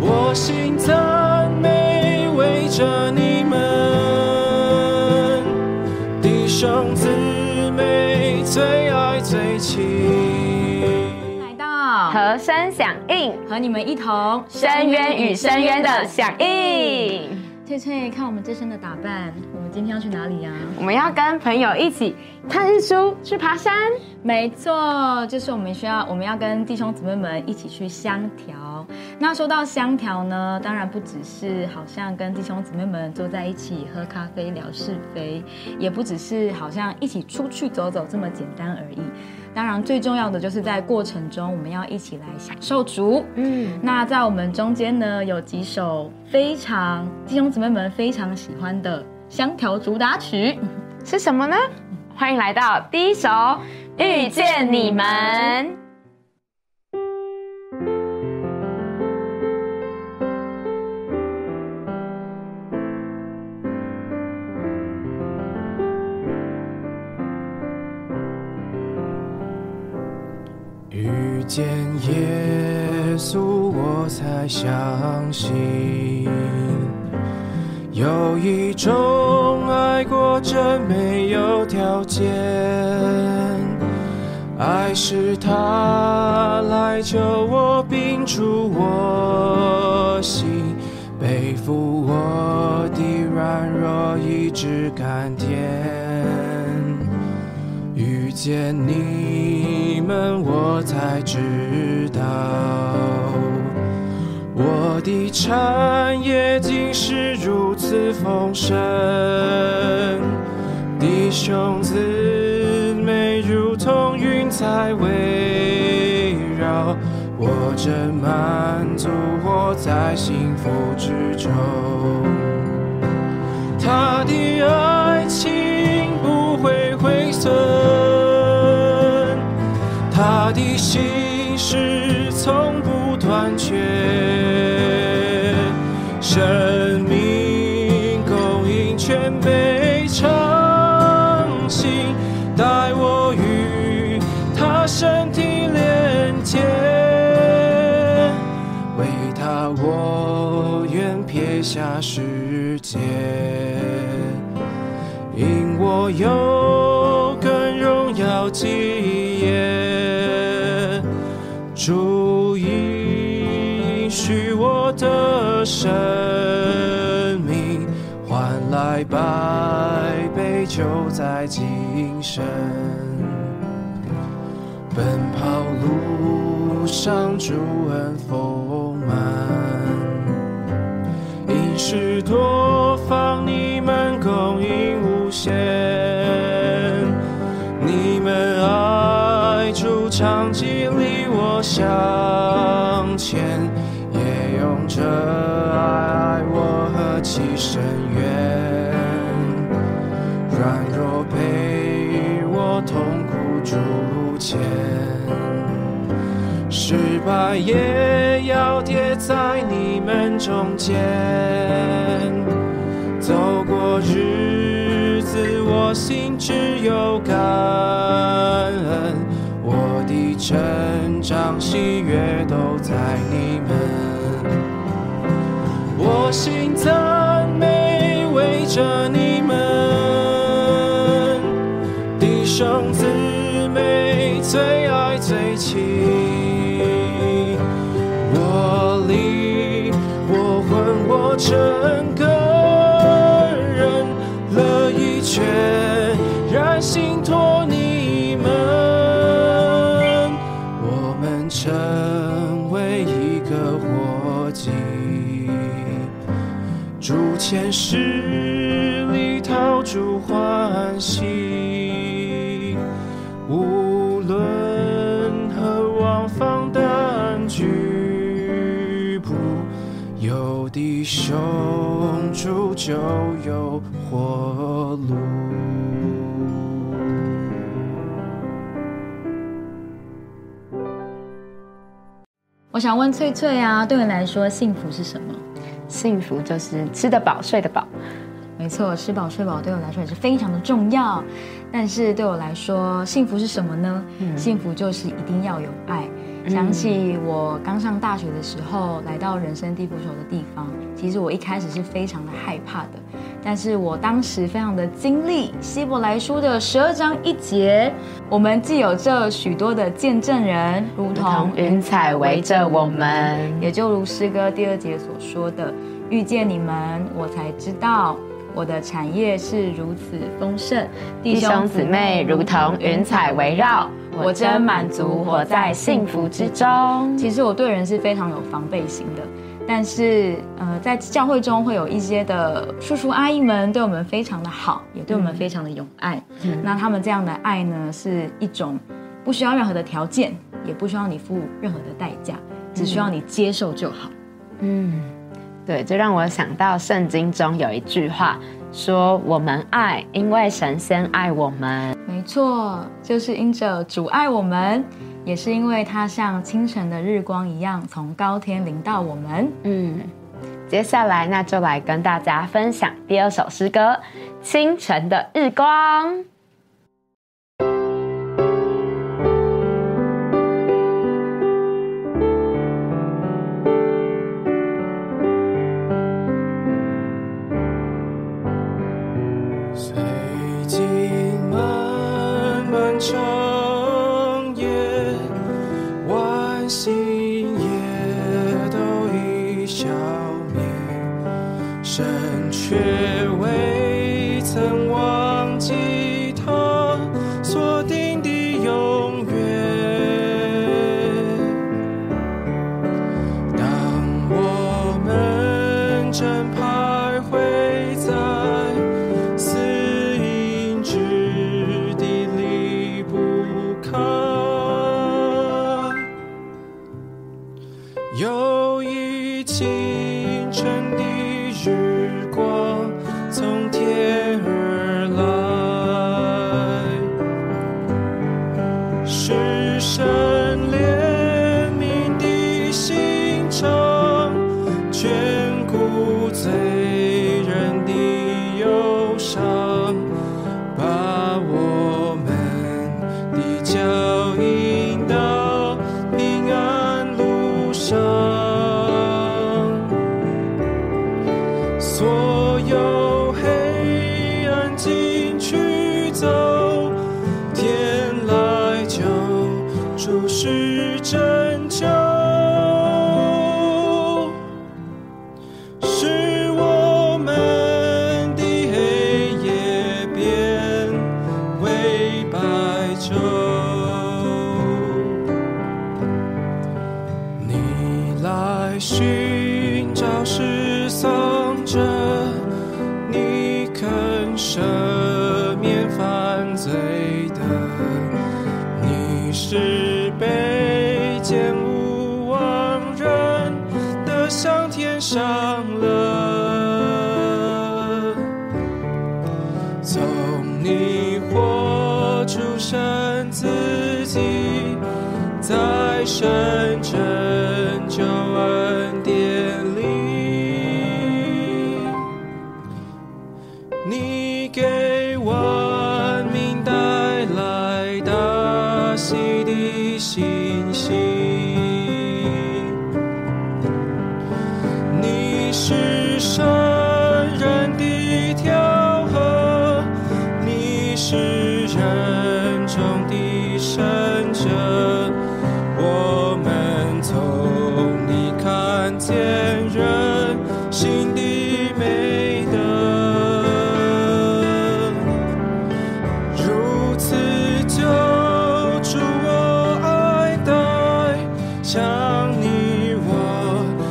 我心赞美为着你们，弟兄姊妹最爱最亲。来到和声响应，和你们一同深渊与深渊的响应。翠翠，看我们这身的打扮，我们今天要去哪里呀、我们要跟朋友一起看日出，去爬山。没错，就是我们需要，我们要跟弟兄姊妹们一起去香调。那说到香调呢，当然不只是好像跟弟兄姊妹们坐在一起喝咖啡聊是非，也不只是好像一起出去走走这么简单而已。当然，最重要的就是在过程中，我们要一起来享受主。嗯，那在我们中间呢，有几首非常弟兄姊妹们非常喜欢的香调主打曲。是什么呢？欢迎来到第一首《遇见你们》。遇见耶稣，我才相信，有一种爱过真没有条件，爱是他来救我，并住我心，背负我的软弱，一直甘甜。遇见你们，我才知道，产业竟是如此丰盛。弟兄姊妹如同云彩围绕，我真满足，活在幸福之中。他的爱情不会毁损，他的心事从不断绝，生命供应全被偿清，带我与他身体连接。为他，我愿撇下世界，因我有更荣耀基业。主应许我的生命，换来百倍就在今生。奔跑路上，主恩丰满，因事多方，你们供应无限，你们爱主长期离我向前，用这爱我何其深远。软弱陪我痛苦主前，失败也要跌在你们中间。走过日子，我心只有感恩，我的成长喜悦都在你们。心赞美为着你们，弟兄姊妹最爱最亲。我离，我魂，我真前十里讨主欢喜，无论何往方单举步，有弟兄主就有活路。我想问翠翠啊，对你来说幸福是什么？幸福就是吃得饱、睡得饱。没错，吃饱睡饱对我来说也是非常的重要。但是对我来说，幸福是什么呢？幸福就是一定要有爱。想起我刚上大学的时候，来到人生地不熟的地方，其实我一开始是非常的害怕的。但是我当时非常的经历希伯来书的十二章一节，我们既有这许多的见证人，如同云彩围着我们，也就如诗歌第二节所说的，遇见你们，我才知道我的产业是如此丰盛，弟兄姊妹如同云彩围绕。我真满足，活在幸福之中。其实我对人是非常有防备心的，但是呃，在教会中会有一些的叔叔阿姨们对我们非常的好，也对我们非常的有爱。那他们这样的爱呢，是一种不需要任何的条件，也不需要你付任何的代价，只需要你接受就好。嗯，对，这让我想到圣经中有一句话。说我们爱，因为神先爱我们。没错，就是因着主爱我们，也是因为他像清晨的日光一样，从高天临到我们。嗯，接下来那就来跟大家分享第二首诗歌《清晨的日光》。生灭，神却未曾忘记他所定的永远。当我们正徘徊在死荫之地，离不开。有一。清晨的日。问自己在深圳就恩典里你给万民带来大喜的信息你是圣人的条河你是人中的神者，我们从你看见人心的美德，如此救主我爱戴，向你我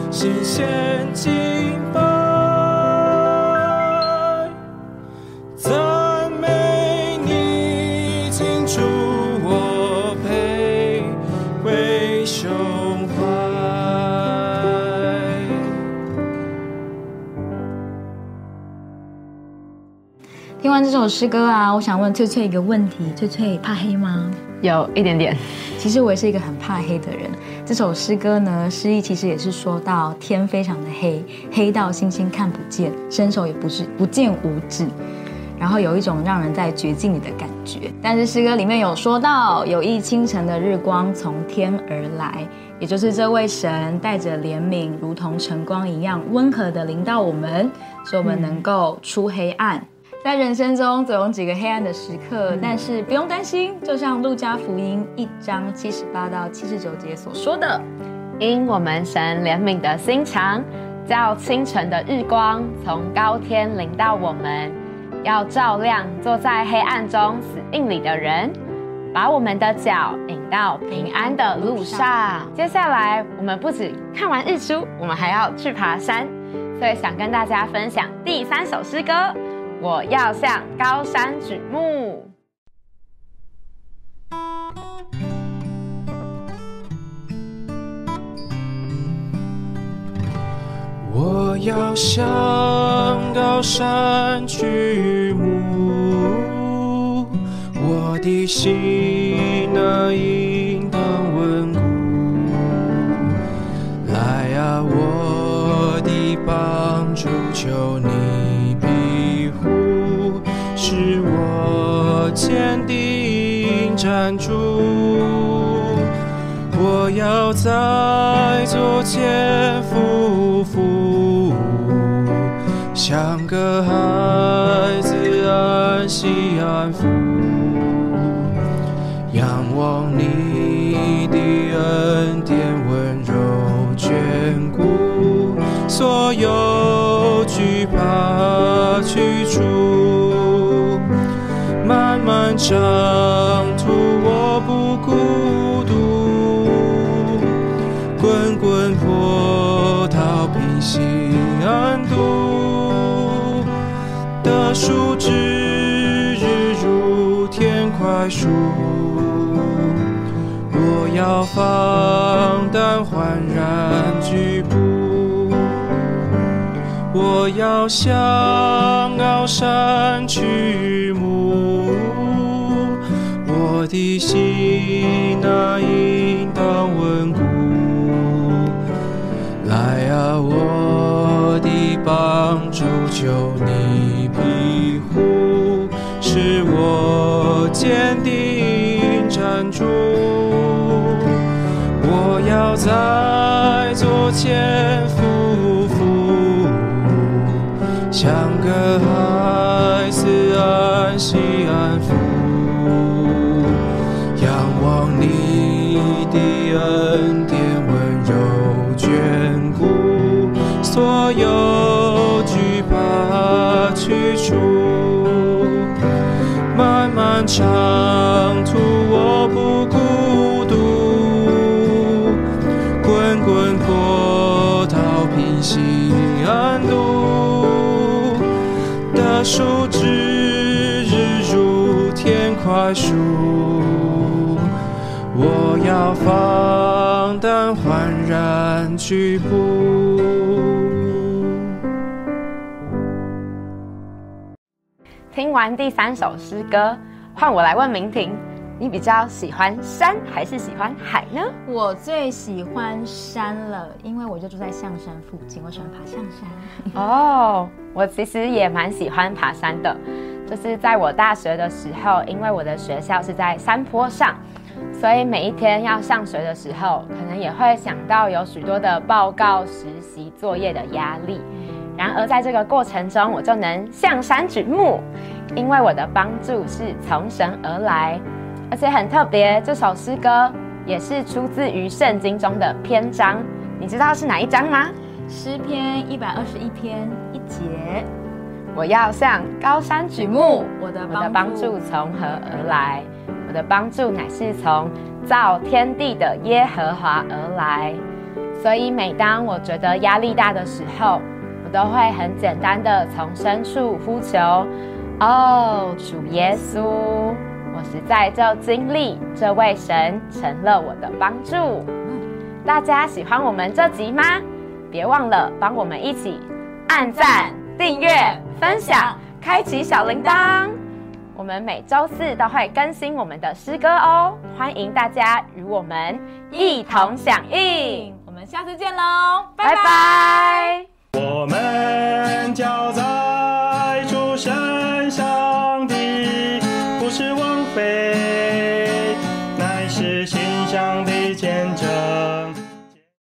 心献敬拜。完这首诗歌啊，我想问翠翠一个问题：翠翠怕黑吗？有一点点。其实我也是一个很怕黑的人。这首诗歌呢，诗意其实也是说到天非常的黑，黑到星星看不见，伸手也不是不见五指，然后有一种让人在绝境里的感觉。但是诗歌里面有说到，有一清晨的日光从天而来，也就是这位神带着怜悯，如同晨光一样温和的临到我们，使我们能够出黑暗。在人生中总有几个黑暗的时刻，但是不用担心，就像路加福音一章七十八到七十九节所说的，因我们神怜悯的心肠，叫清晨的日光从高天临到我们，要照亮坐在黑暗中死印里的人，把我们的脚引到平安的路上。接下来，我们不止看完日出，我们还要去爬山，所以想跟大家分享第三首诗歌。我要向高山举目。我要向高山举目，我的心那坚定站住。我要在左前夫妇，像个孩子安息安抚，仰望你的恩典温柔眷顾，所有漫漫长途我不孤独。滚滚波涛平息安度，的树枝日如天快树，我要放胆焕然举步，我要向高山去，的心那应当稳固。来啊，我的帮助，求你庇护，使我坚定站住。我要在左前夫妇，像个孩子安心安树枝日如天快树。我要放胆焕然举步。听完第三首诗歌，换我来问明婷，你比较喜欢山还是喜欢海呢？我最喜欢山了，因为我就住在象山附近，我喜欢爬象山。哦，我其实也蛮喜欢爬山的，就是在我大学的时候，因为我的学校是在山坡上，所以每一天要上学的时候，可能也会想到有许多的报告、实习、作业的压力。然而在这个过程中，我就能向山举目，因为我的帮助是从神而来，而且很特别。这首诗歌也是出自于圣经中的篇章，你知道是哪一章吗？诗篇一百二十一篇一节，我要向高山举目，我的我的帮助从何而来？我的帮助乃是从造天地的耶和华而来。所以每当我觉得压力大的时候，我都会很简单的从深处呼求：“哦，主耶稣，我实在就经历这位神成了我的帮助。”大家喜欢我们这集吗？别忘了帮我们一起按赞、订阅、分享、开启小铃铛。我们每周四都会更新我们的诗歌哦，欢迎大家与我们一同响应。我们下次见喽，拜拜。我们交